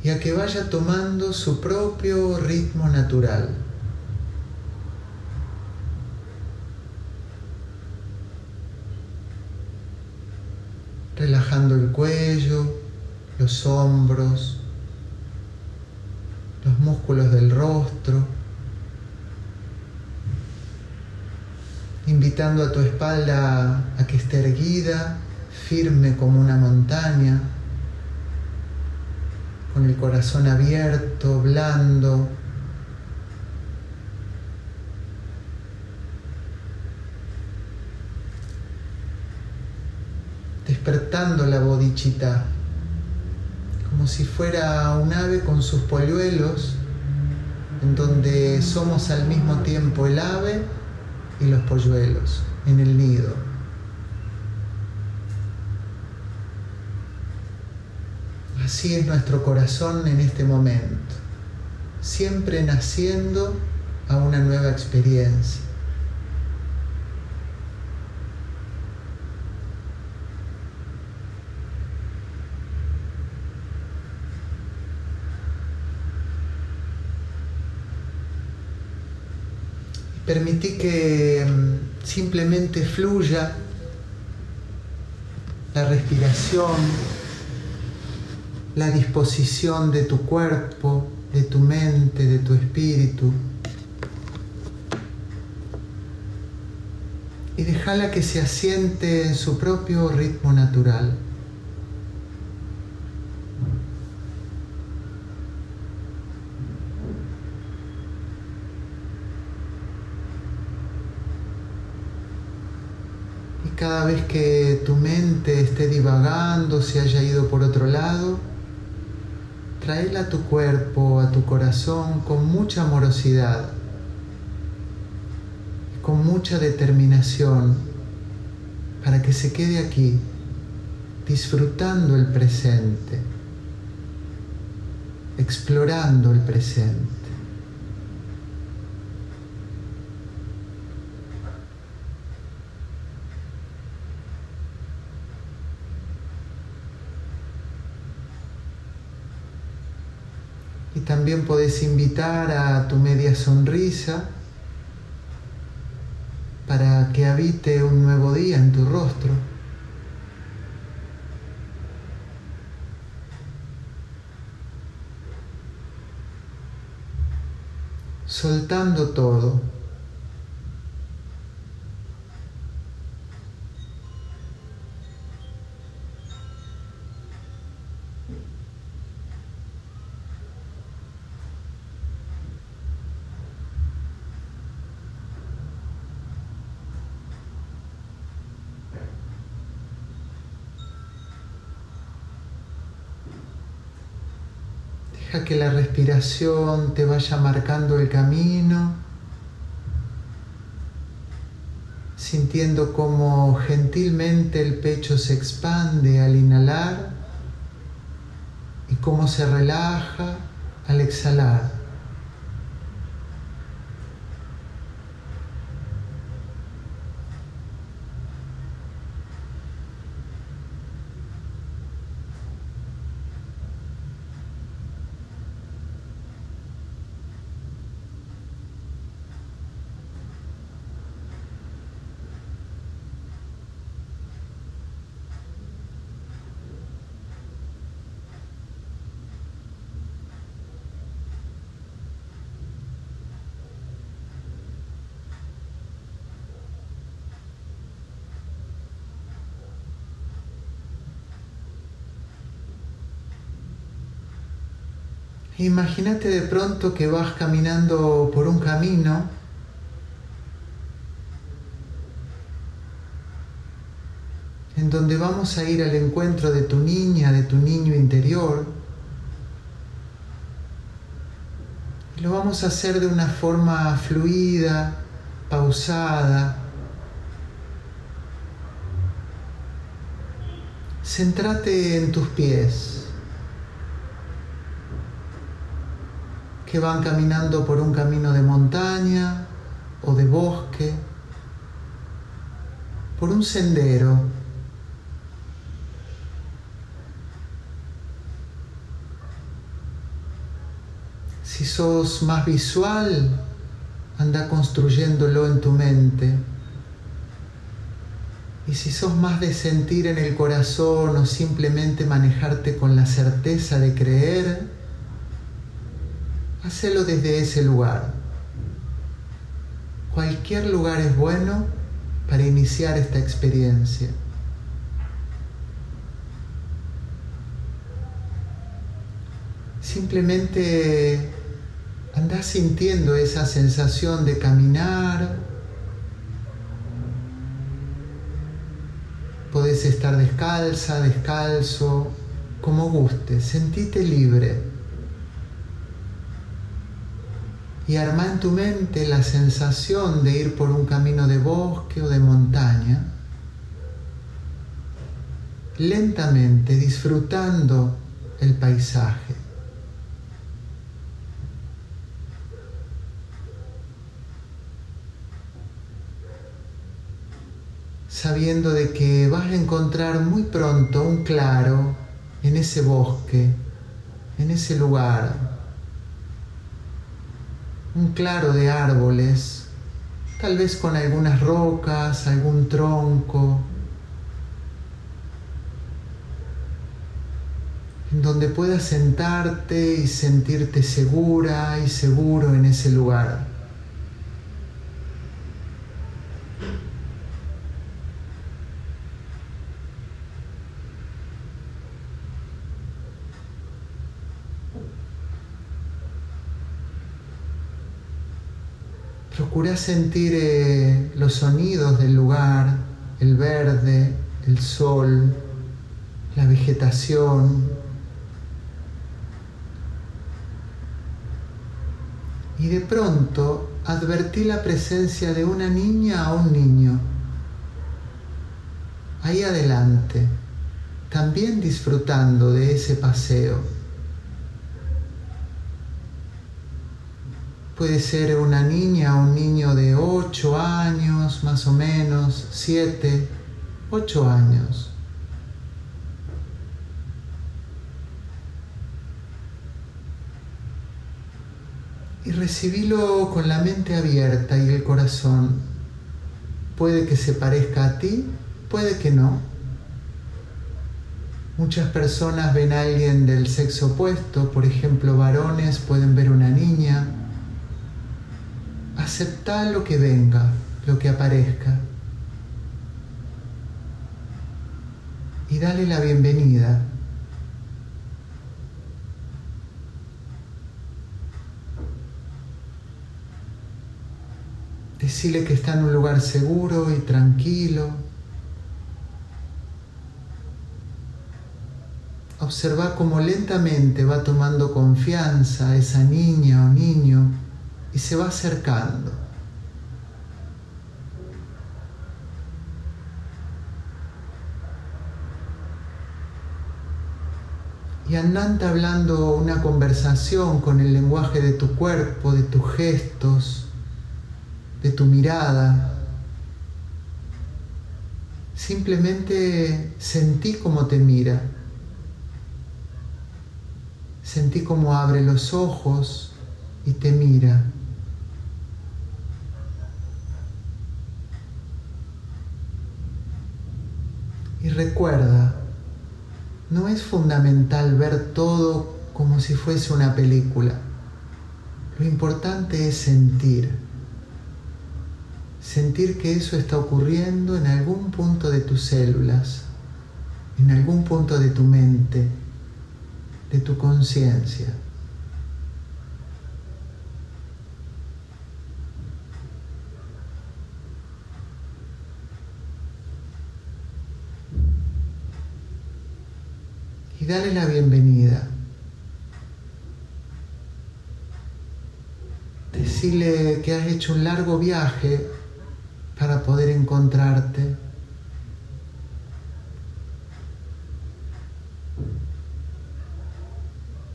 y a que vaya tomando su propio ritmo natural. Relajando el cuello, los hombros, los músculos del rostro, invitando a tu espalda a que esté erguida, firme como una montaña con el corazón abierto, blando. Despertando la bodichita, como si fuera un ave con sus polluelos, en donde somos al mismo tiempo el ave y los polluelos en el nido. Así es nuestro corazón en este momento, siempre naciendo a una nueva experiencia. Permití que mm, simplemente fluya la respiración la disposición de tu cuerpo, de tu mente, de tu espíritu. Y déjala que se asiente en su propio ritmo natural. Y cada vez que tu mente esté divagando, se haya ido por otro lado, Traela a tu cuerpo, a tu corazón con mucha amorosidad, con mucha determinación, para que se quede aquí, disfrutando el presente, explorando el presente. También podés invitar a tu media sonrisa para que habite un nuevo día en tu rostro. Soltando todo. que la te vaya marcando el camino, sintiendo cómo gentilmente el pecho se expande al inhalar y cómo se relaja al exhalar. Imagínate de pronto que vas caminando por un camino en donde vamos a ir al encuentro de tu niña, de tu niño interior. Y lo vamos a hacer de una forma fluida, pausada. Centrate en tus pies, que van caminando por un camino de montaña o de bosque, por un sendero. Si sos más visual, anda construyéndolo en tu mente. Y si sos más de sentir en el corazón o simplemente manejarte con la certeza de creer, hacelo desde ese lugar. Cualquier lugar es bueno para iniciar esta experiencia. Simplemente andás sintiendo esa sensación de caminar. Podés estar descalza, descalzo, como guste, sentite libre. Y arma en tu mente la sensación de ir por un camino de bosque o de montaña, lentamente disfrutando el paisaje. sabiendo de que vas a encontrar muy pronto un claro en ese bosque, en ese lugar, un claro de árboles, tal vez con algunas rocas, algún tronco, en donde puedas sentarte y sentirte segura y seguro en ese lugar. Procura sentir eh, los sonidos del lugar, el verde, el sol, la vegetación. Y de pronto advertí la presencia de una niña o un niño. Ahí adelante, también disfrutando de ese paseo. Puede ser una niña o un niño de 8 años, más o menos, 7, 8 años. Y recibilo con la mente abierta y el corazón. Puede que se parezca a ti, puede que no. Muchas personas ven a alguien del sexo opuesto, por ejemplo, varones pueden ver una niña, aceptar lo que venga, lo que aparezca. Y dale la bienvenida. Decirle que está en un lugar seguro y tranquilo. Observa cómo lentamente va tomando confianza esa niña o niño y se va acercando. Y andante hablando una conversación con el lenguaje de tu cuerpo, de tus gestos, de tu mirada. Simplemente sentí cómo te mira. Sentí cómo abre los ojos y te mira. Y recuerda, no es fundamental ver todo como si fuese una película. Lo importante es sentir. Sentir que eso está ocurriendo en algún punto de tus células, en algún punto de tu mente, de tu conciencia. Y dale la bienvenida. Decirle que has hecho un largo viaje para poder encontrarte.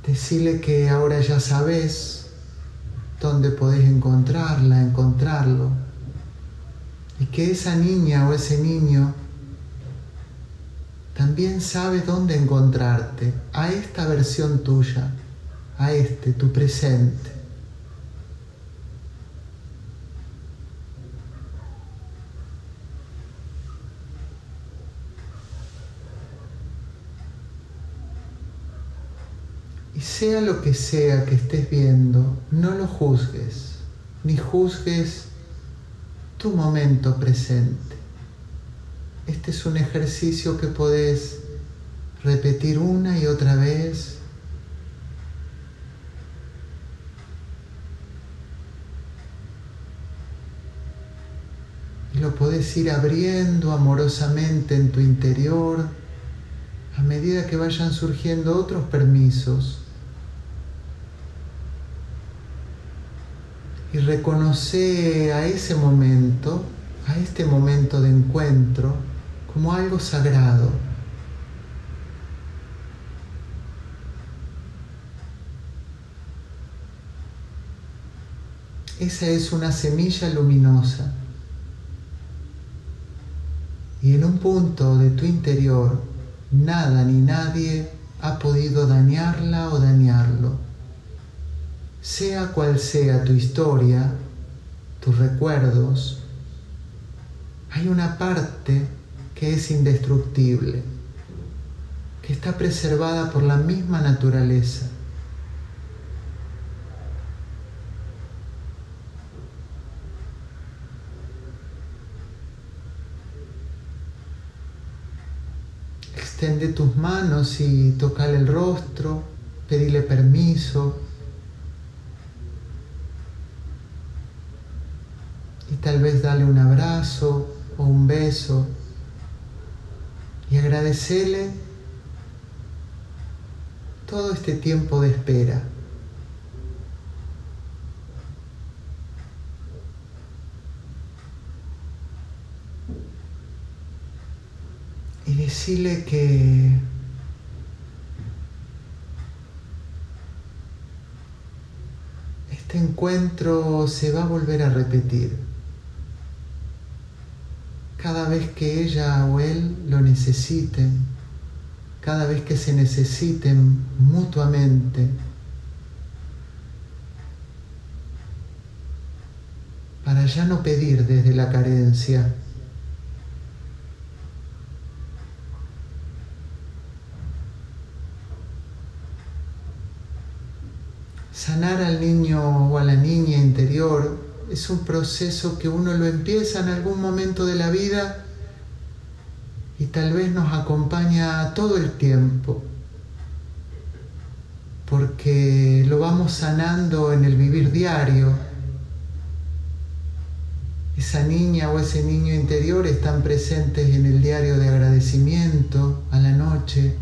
Decirle que ahora ya sabes dónde podés encontrarla, encontrarlo. Y que esa niña o ese niño también sabe dónde encontrarte, a esta versión tuya, a este, tu presente. Y sea lo que sea que estés viendo, no lo juzgues, ni juzgues tu momento presente. Este es un ejercicio que podés repetir una y otra vez. Y lo podés ir abriendo amorosamente en tu interior a medida que vayan surgiendo otros permisos y reconoce a ese momento, a este momento de encuentro, como algo sagrado. Esa es una semilla luminosa. Y en un punto de tu interior, nada ni nadie ha podido dañarla o dañarlo sea cual sea tu historia, tus recuerdos, hay una parte que es indestructible, que está preservada por la misma naturaleza. Extiende tus manos y tocale el rostro, pedile permiso. tal vez darle un abrazo o un beso y agradecerle todo este tiempo de espera. Y decirle que este encuentro se va a volver a repetir cada vez que ella o él lo necesiten, cada vez que se necesiten mutuamente, para ya no pedir desde la carencia. Sanar al niño o a la niña interior es un proceso que uno lo empieza en algún momento de la vida y tal vez nos acompaña todo el tiempo, porque lo vamos sanando en el vivir diario. Esa niña o ese niño interior están presentes en el diario de agradecimiento a la noche,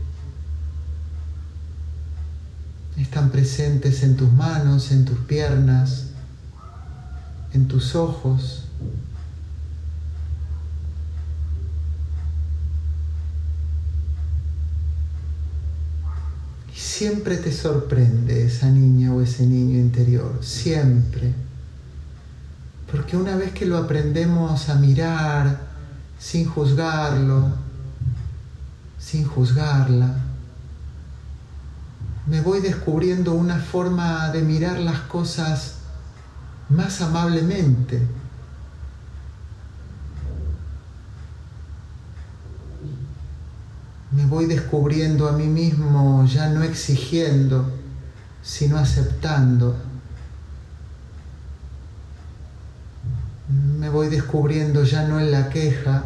están presentes en tus manos, en tus piernas, en tus ojos. Y siempre te sorprende esa niña o ese niño interior, siempre. Porque una vez que lo aprendemos a mirar sin juzgarlo, sin juzgarla, me voy descubriendo una forma de mirar las cosas más amablemente. Me voy descubriendo a mí mismo ya no exigiendo, sino aceptando. Me voy descubriendo ya no en la queja,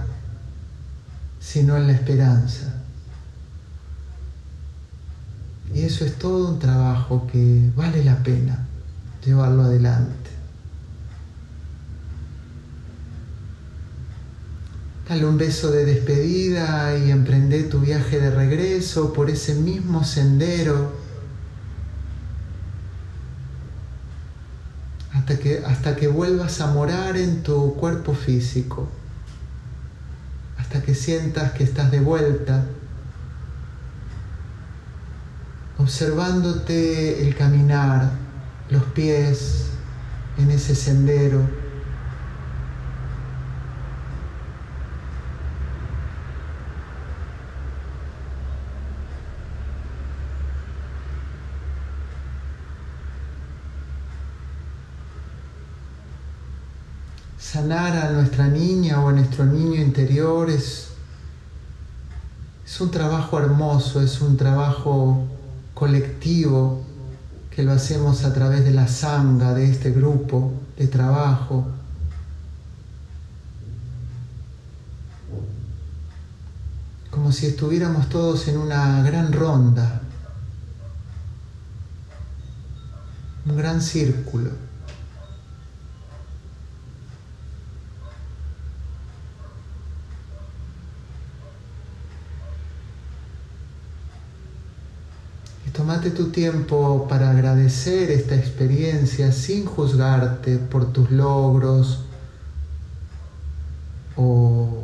sino en la esperanza. Y eso es todo un trabajo que vale la pena llevarlo adelante. Dale un beso de despedida y emprende tu viaje de regreso por ese mismo sendero. Hasta que, hasta que vuelvas a morar en tu cuerpo físico, hasta que sientas que estás de vuelta, observándote el caminar, los pies en ese sendero. Sanar a nuestra niña o a nuestro niño interior es, es un trabajo hermoso, es un trabajo colectivo que lo hacemos a través de la sanga de este grupo de trabajo. Como si estuviéramos todos en una gran ronda, un gran círculo. Tu tiempo para agradecer esta experiencia sin juzgarte por tus logros o,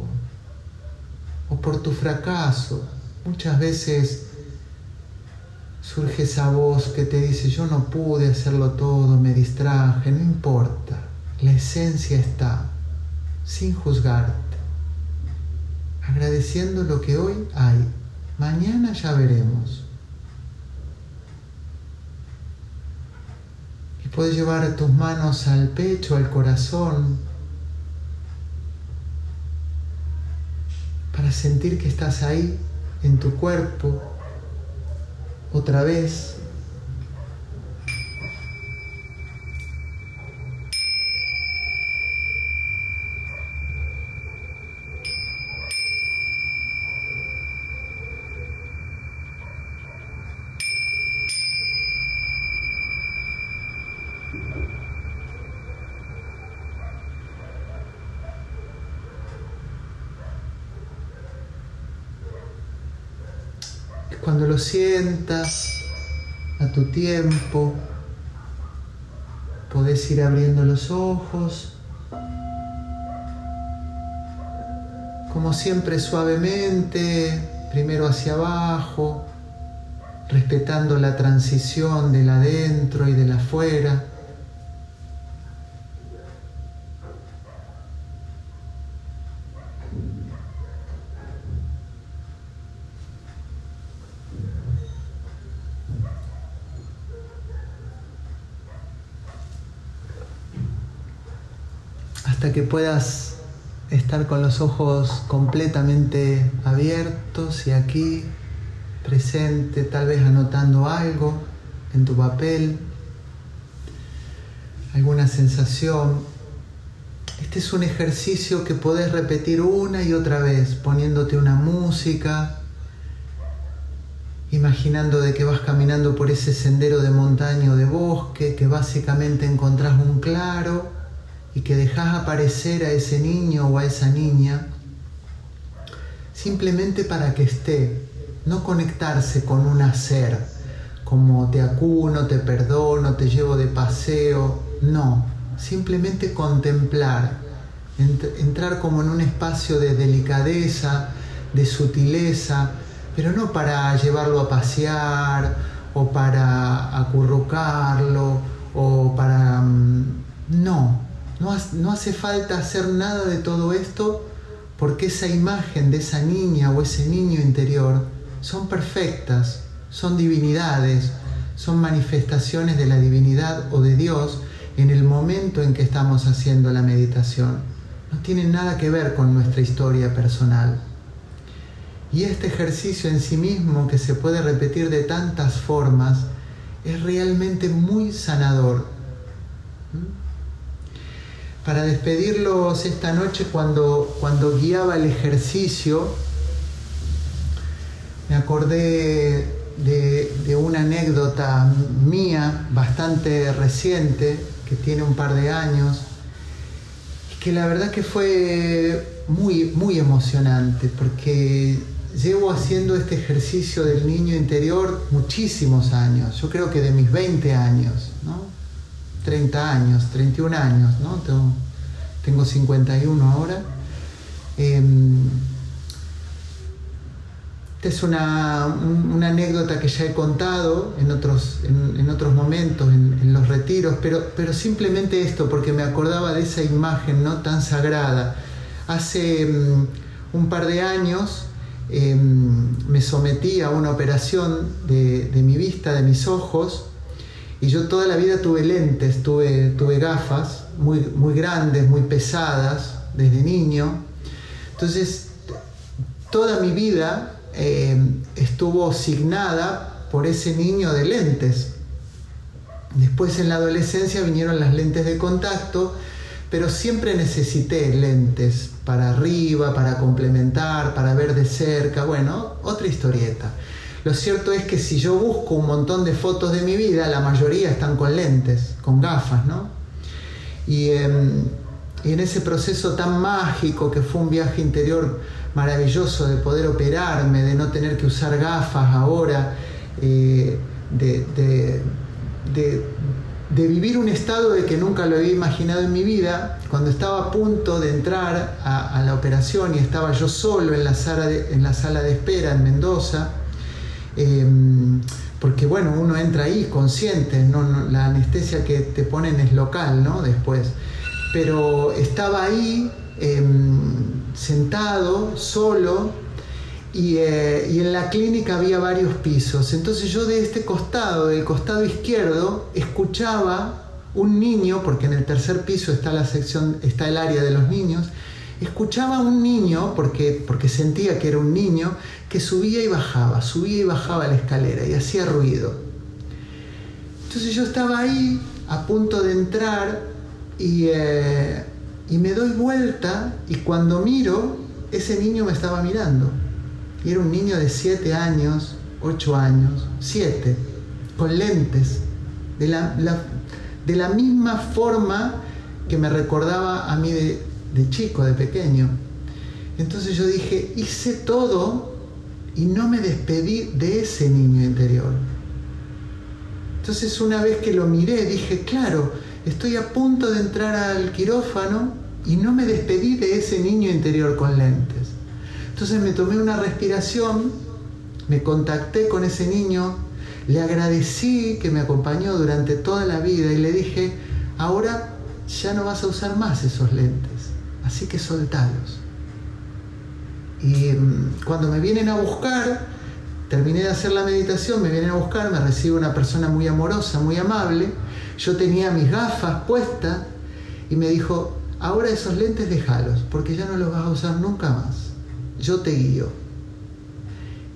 o por tu fracaso. Muchas veces surge esa voz que te dice, yo no pude hacerlo todo, me distraje, no importa, la esencia está, sin juzgarte, agradeciendo lo que hoy hay, mañana ya veremos. Puedes llevar tus manos al pecho, al corazón, para sentir que estás ahí en tu cuerpo otra vez. Cuando lo sientas a tu tiempo, podés ir abriendo los ojos, como siempre suavemente, primero hacia abajo, respetando la transición del adentro y del afuera. hasta que puedas estar con los ojos completamente abiertos y aquí presente, tal vez anotando algo en tu papel, alguna sensación. Este es un ejercicio que podés repetir una y otra vez, poniéndote una música, imaginando de que vas caminando por ese sendero de montaña o de bosque, que básicamente encontrás un claro y que dejas aparecer a ese niño o a esa niña simplemente para que esté, no conectarse con un hacer, como te acuno, te perdono, te llevo de paseo, no, simplemente contemplar, entrar como en un espacio de delicadeza, de sutileza, pero no para llevarlo a pasear o para acurrucarlo o para... Mm, no, no, hace falta hacer nada de todo esto porque esa imagen de esa niña o ese niño interior son perfectas, son divinidades, son manifestaciones de la divinidad o de Dios en el momento en que estamos haciendo la meditación. No tienen nada que ver con nuestra historia personal. Y este ejercicio en sí mismo, que se puede repetir de tantas formas, es realmente muy sanador. ¿Mm? Para despedirlos esta noche cuando, cuando guiaba el ejercicio, me acordé de, una anécdota mía bastante reciente, que tiene un par de años, que la verdad que fue muy, muy emocionante, porque llevo haciendo este ejercicio del niño interior muchísimos años, yo creo que de mis 20 años, ¿no? 30 años, 31 años, ¿no? Tengo, tengo 51 ahora. Em, esta es una, anécdota que ya he contado en otros, en, otros momentos, en, los retiros, pero, pero simplemente esto, porque me acordaba de esa imagen ¿no? tan sagrada. Hace em, un par de años em, me sometí a una operación de, mi vista, de mis ojos, y yo toda la vida tuve lentes, tuve, tuve gafas muy, muy grandes, muy pesadas, desde niño. Entonces, toda mi vida eh, estuvo signada por ese niño de lentes. Después en la adolescencia vinieron las lentes de contacto, pero siempre necesité lentes para arriba, para complementar, para ver de cerca, bueno, otra historieta. Lo cierto es que si yo busco un montón de fotos de mi vida, la mayoría están con lentes, con gafas, ¿no? Y, em, en ese proceso tan mágico que fue un viaje interior maravilloso de poder operarme, de no tener que usar gafas ahora, eh, de, vivir un estado de que nunca lo había imaginado en mi vida, cuando estaba a punto de entrar a, la operación y estaba yo solo en la sala de espera en Mendoza, em, porque bueno, uno entra ahí consciente, no, la anestesia que te ponen es local, ¿no? Después. Pero estaba ahí Em, sentado, solo, eh, y, en la clínica había varios pisos. Entonces yo de este costado, del costado izquierdo, escuchaba un niño, porque en el tercer piso está la sección, está el área de los niños, escuchaba un niño, porque, porque sentía que era un niño, que subía y bajaba, subía y bajaba la escalera y hacía ruido. Entonces yo estaba ahí a punto de entrar y eh, y me doy vuelta y cuando miro, ese niño me estaba mirando. Y era un niño de 7 años, 8 años, 7, con lentes, de la, de la, misma forma que me recordaba a mí de, de chico, de pequeño. Entonces yo dije, hice todo y no me despedí de ese niño interior. Entonces una vez que lo miré dije, claro, estoy a punto de entrar al quirófano y no me despedí de ese niño interior con lentes. Entonces me tomé una respiración, me contacté con ese niño, le agradecí que me acompañó durante toda la vida y le dije, ahora ya no vas a usar más esos lentes, así que soltalos. Y mm, cuando me vienen a buscar, terminé de hacer la meditación, me vienen a buscar, me recibe una persona muy amorosa, muy amable, yo tenía mis gafas puestas y me dijo, ahora esos lentes déjalos, porque ya no los vas a usar nunca más. Yo te guío.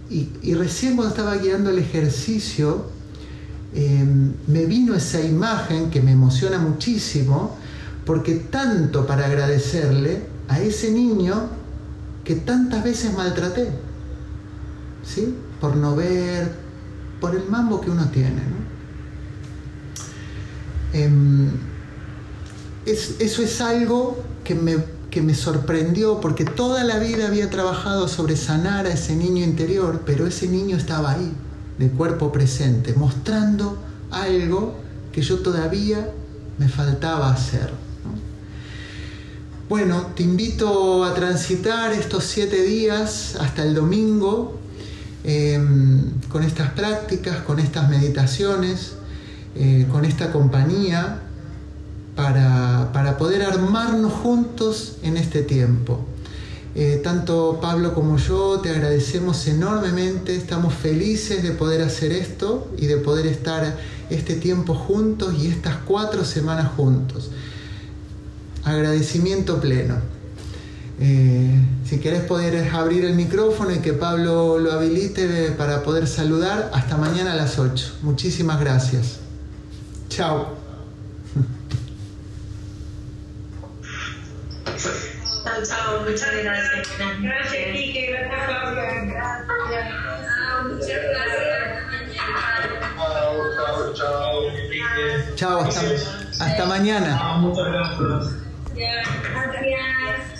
Y, recién cuando estaba guiando el ejercicio, em, me vino esa imagen que me emociona muchísimo, porque tanto para agradecerle a ese niño que tantas veces maltraté, ¿sí? Por no ver, por el mambo que uno tiene. Em, eso es algo que me, que me sorprendió porque toda la vida había trabajado sobre sanar a ese niño interior, pero ese niño estaba ahí, de cuerpo presente, mostrando algo que yo todavía me faltaba hacer. Bueno, te invito a transitar estos siete días hasta el domingo em, con estas prácticas, con estas meditaciones, eh, con esta compañía para, poder armarnos juntos en este tiempo. Eh, tanto Pablo como yo te agradecemos enormemente, estamos felices de poder hacer esto y de poder estar este tiempo juntos y estas cuatro semanas juntos. Agradecimiento pleno. Eh, si querés poder abrir el micrófono y que Pablo lo habilite para poder saludar, hasta mañana a las 8. Muchísimas gracias. Chao. Chao, chao, muchas gracias. Gracias, Kike, gracias, Claudia. Gracias. Muchas gracias. Chao, hasta, hasta mañana. Muchas gracias. Gracias.